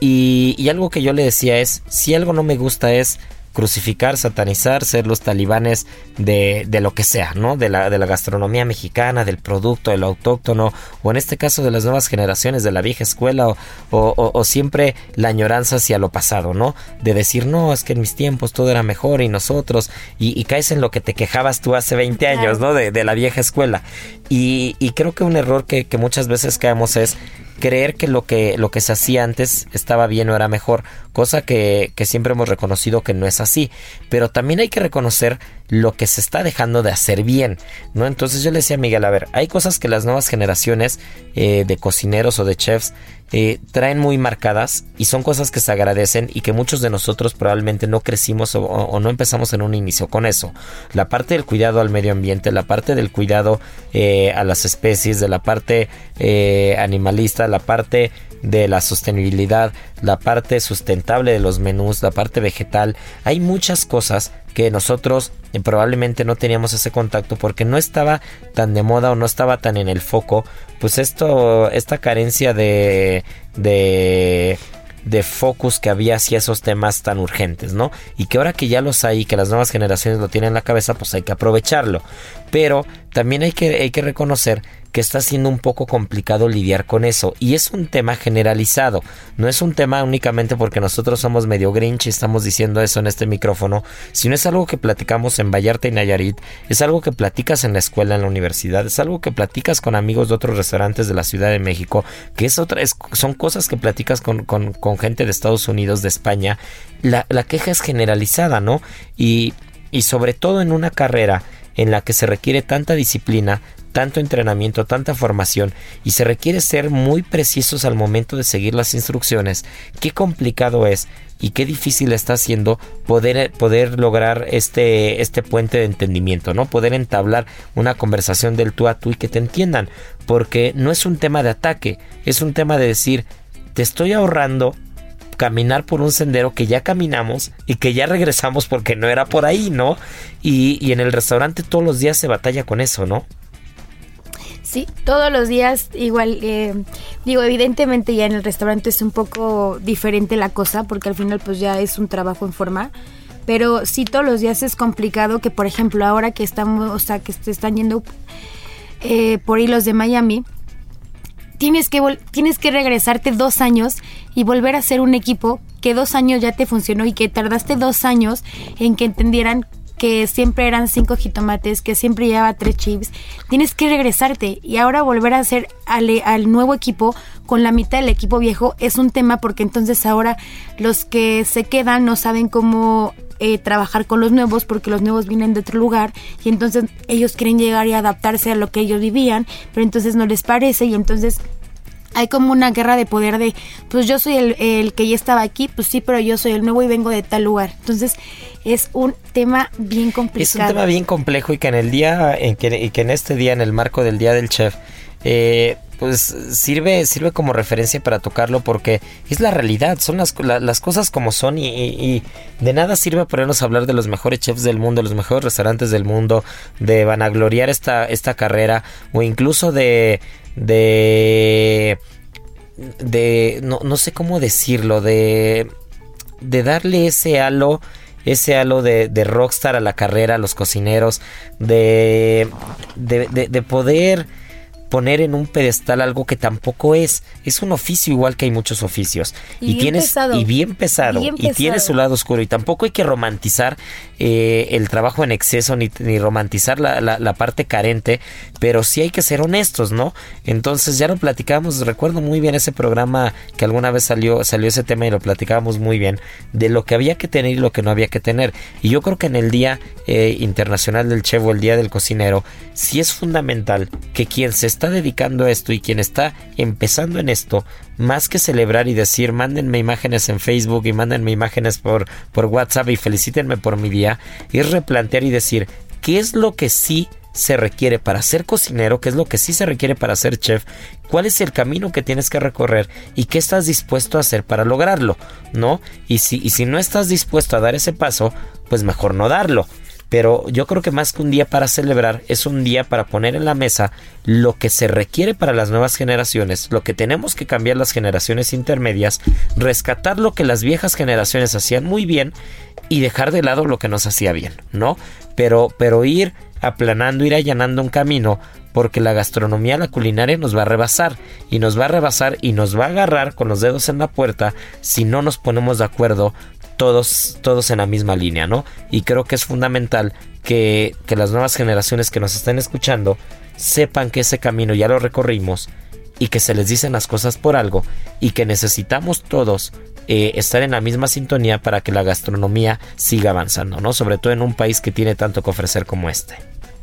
Y, y, algo que yo le decía es, si algo no me gusta es crucificar, satanizar, ser los talibanes de, de, lo que sea, ¿no? De la, de la gastronomía mexicana, del producto, del autóctono, o en este caso de las nuevas generaciones, de la vieja escuela, o, o, siempre la añoranza hacia lo pasado, ¿no? De decir, no, es que en mis tiempos todo era mejor y nosotros, y, caes en lo que te quejabas tú hace 20 años, ¿no? De, de la vieja escuela. Y, y, creo que un error que, que muchas veces caemos es creer que lo que lo que se hacía antes estaba bien o era mejor, cosa que, que siempre hemos reconocido que no es así. Pero también hay que reconocer lo que se está dejando de hacer bien, ¿no? Entonces yo le decía a Miguel, a ver, hay cosas que las nuevas generaciones eh, de cocineros o de chefs eh, traen muy marcadas y son cosas que se agradecen y que muchos de nosotros probablemente no crecimos o, no empezamos en un inicio con eso. La parte del cuidado al medio ambiente, la parte del cuidado eh, a las especies, de la parte animalista, la parte de la sostenibilidad, la parte sustentable de los menús, la parte vegetal. Hay muchas cosas que nosotros eh, probablemente no teníamos ese contacto porque no estaba tan de moda o no estaba tan en el foco, pues esto, esta carencia de, de de focus que había hacia esos temas tan urgentes, ¿no? Y que ahora que ya los hay y que las nuevas generaciones lo tienen en la cabeza, pues hay que aprovecharlo. Pero también hay que, reconocer que está siendo un poco complicado lidiar con eso. Y es un tema generalizado. No es un tema únicamente porque nosotros somos medio grinch y estamos diciendo eso en este micrófono, sino es algo que platicamos en Vallarta y Nayarit, es algo que platicas en la escuela, en la universidad, es algo que platicas con amigos de otros restaurantes de la Ciudad de México, que es otra, son cosas que platicas con, con, gente de Estados Unidos, de España. La, la queja es generalizada, ¿no? Y, y sobre todo en una carrera en la que se requiere tanta disciplina, tanto entrenamiento, tanta formación y se requiere ser muy precisos al momento de seguir las instrucciones, qué complicado es y qué difícil está haciendo poder, poder lograr este, este puente de entendimiento, ¿no? Poder entablar una conversación del tú a tú y que te entiendan, porque no es un tema de ataque, es un tema de decir, te estoy ahorrando caminar por un sendero que ya caminamos y que ya regresamos porque no era por ahí, ¿no? Y, y en el restaurante todos los días se batalla con eso, ¿no? Sí, todos los días igual, eh, digo, evidentemente ya en el restaurante es un poco diferente la cosa porque al final pues ya es un trabajo en forma, pero sí todos los días es complicado que por ejemplo ahora que estamos, o sea, que están yendo eh, por hilos de Miami, tienes que, tienes que regresarte dos años y volver a ser un equipo que dos años ya te funcionó y que tardaste dos años en que entendieran que siempre eran cinco jitomates, que siempre llevaba tres chips, tienes que regresarte y ahora volver a hacer al, nuevo equipo con la mitad del equipo viejo es un tema porque entonces ahora los que se quedan no saben cómo eh, trabajar con los nuevos porque los nuevos vienen de otro lugar y entonces ellos quieren llegar y adaptarse a lo que ellos vivían, pero entonces no les parece y entonces hay como una guerra de poder de, pues yo soy el, que ya estaba aquí, pues sí, pero yo soy el nuevo y vengo de tal lugar. Entonces es un tema bien complicado. Es un tema bien complejo y que en el día, en que, y que en este día, en el marco del Día del Chef, eh, pues sirve, sirve como referencia para tocarlo porque es la realidad, son las, las cosas como son y, de nada sirve ponernos a hablar de los mejores chefs del mundo, los mejores restaurantes del mundo, de vanagloriar esta, esta carrera o incluso de, de, de, no, no sé cómo decirlo, de, de darle ese halo ese halo de, de, rockstar a la carrera, a los cocineros, de, de, de poder poner en un pedestal algo que tampoco es. Es un oficio igual que hay muchos oficios. Y, bien pesado. Y bien pesado. y tiene su lado oscuro. Y tampoco hay que romantizar eh, el trabajo en exceso ni, ni romantizar la, la, parte carente. Pero sí hay que ser honestos, ¿no? Entonces ya lo platicábamos. Recuerdo muy bien ese programa que alguna vez salió, salió ese tema y lo platicábamos muy bien. De lo que había que tener y lo que no había que tener. Y yo creo que en el Día eh, Internacional del Chef o el Día del Cocinero, sí es fundamental que quien se está dedicando a esto y quien está empezando en esto, más que celebrar y decir mándenme imágenes en Facebook y mándenme imágenes por, por WhatsApp y felicítenme por mi día, es replantear y decir qué es lo que sí se requiere para ser cocinero, qué es lo que sí se requiere para ser chef, cuál es el camino que tienes que recorrer y qué estás dispuesto a hacer para lograrlo, ¿no? Y si, y si no estás dispuesto a dar ese paso, pues mejor no darlo. Pero yo creo que más que un día para celebrar, es un día para poner en la mesa lo que se requiere para las nuevas generaciones, lo que tenemos que cambiar las generaciones intermedias, rescatar lo que las viejas generaciones hacían muy bien y dejar de lado lo que nos hacía bien, ¿no? Pero, pero ir aplanando, ir allanando un camino, porque la gastronomía, la culinaria nos va a rebasar, y nos va a rebasar y nos va a agarrar con los dedos en la puerta si no nos ponemos de acuerdo todos, todos en la misma línea, ¿no? Y creo que es fundamental que, que las nuevas generaciones que nos estén escuchando sepan que ese camino ya lo recorrimos y que se les dicen las cosas por algo y que necesitamos todos eh, estar en la misma sintonía para que la gastronomía siga avanzando, ¿no? Sobre todo en un país que tiene tanto que ofrecer como este.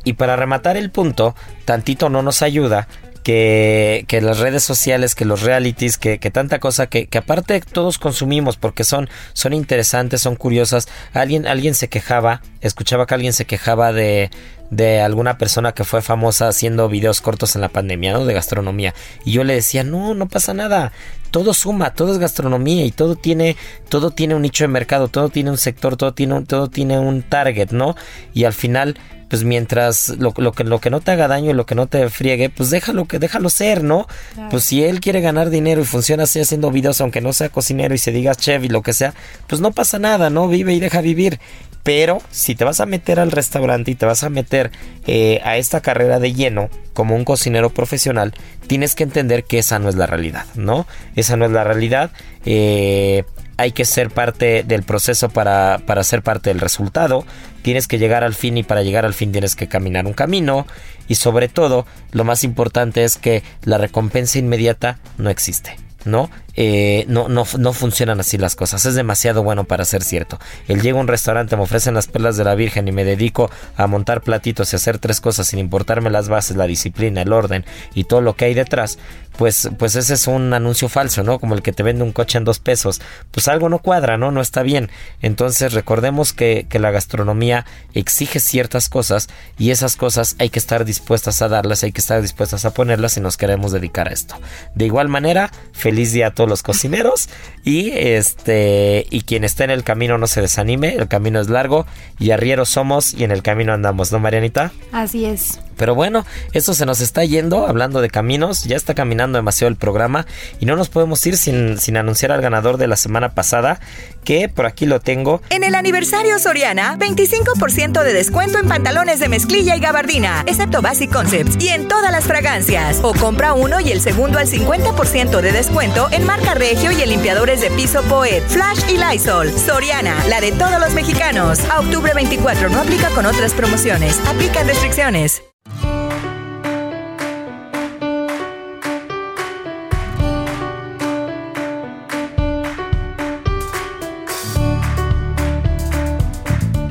Y para rematar el punto, tantito no nos ayuda que, que, las redes sociales, que los realities, que, que tanta cosa que, que, aparte todos consumimos porque son, son interesantes, son curiosas. Alguien, alguien se quejaba, escuchaba que alguien se quejaba de, de alguna persona que fue famosa haciendo videos cortos en la pandemia, ¿no? De gastronomía. Y yo le decía, no, no pasa nada. Todo suma, todo es gastronomía y todo tiene, todo tiene un nicho de mercado, todo tiene un sector, todo tiene, todo tiene un target, ¿no? Y al final pues mientras lo, lo, que, lo que no te haga daño y lo que no te friegue, pues déjalo, que, déjalo ser, ¿no? Pues si él quiere ganar dinero y funciona así haciendo videos, aunque no sea cocinero y se diga chef y lo que sea, pues no pasa nada, ¿no? Vive y deja vivir. Pero si te vas a meter al restaurante y te vas a meter eh, a esta carrera de lleno como un cocinero profesional, tienes que entender que esa no es la realidad, ¿no? Esa no es la realidad. Eh, hay que ser parte del proceso para, para ser parte del resultado. Tienes que llegar al fin y para llegar al fin tienes que caminar un camino. Y sobre todo, lo más importante es que la recompensa inmediata no existe. ¿no? Eh, no, no, no funcionan así las cosas. Es demasiado bueno para ser cierto. El llego a un restaurante, me ofrecen las perlas de la Virgen y me dedico a montar platitos y hacer tres cosas sin importarme las bases, la disciplina, el orden y todo lo que hay detrás. Pues, pues ese es un anuncio falso, ¿no? Como el que te vende un coche en dos pesos. Pues algo no cuadra, ¿no? No está bien. Entonces recordemos que, que la gastronomía exige ciertas cosas y esas cosas hay que estar dispuestas a darlas, hay que estar dispuestas a ponerlas si nos queremos dedicar a esto. De igual manera, feliz día a todos los cocineros y este y quien está en el camino no se desanime, el camino es largo y arrieros somos y en el camino andamos, ¿no, Marianita? Así es. Pero bueno, eso se nos está yendo, hablando de caminos, ya está caminando demasiado el programa y no nos podemos ir sin, sin anunciar al ganador de la semana pasada, que por aquí lo tengo. En el aniversario Soriana, 25% de descuento en pantalones de mezclilla y gabardina, excepto Basic Concepts, y en todas las fragancias. O compra uno y el segundo al 50% de descuento en marca Regio y en limpiadores de piso Poet, Flash y Lysol. Soriana, la de todos los mexicanos. A octubre 24 no aplica con otras promociones. Aplican restricciones.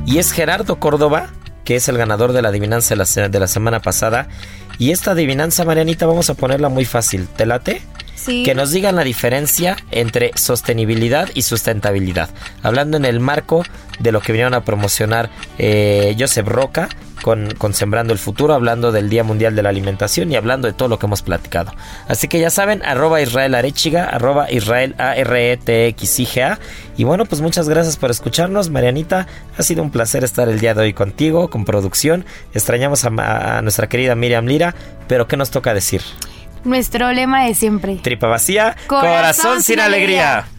Y es Gerardo Córdoba, que es el ganador de la adivinanza de la, de la semana pasada. Y esta adivinanza, Marianita, vamos a ponerla muy fácil. ¿Te late? Sí. Que nos digan la diferencia entre sostenibilidad y sustentabilidad. Hablando en el marco de lo que vinieron a promocionar eh, Joseph Roca con, con, Sembrando el Futuro, hablando del Día Mundial de la Alimentación y hablando de todo lo que hemos platicado. Así que ya saben, arroba Israel Arechiga, arroba Israel A R E T X I G A. Y bueno, pues muchas gracias por escucharnos, Marianita. Ha sido un placer estar el día de hoy contigo, con producción. Extrañamos a, a nuestra querida Miriam Lira, pero ¿qué nos toca decir? Nuestro lema de siempre. Tripa vacía, corazón, corazón sin alegría. alegría.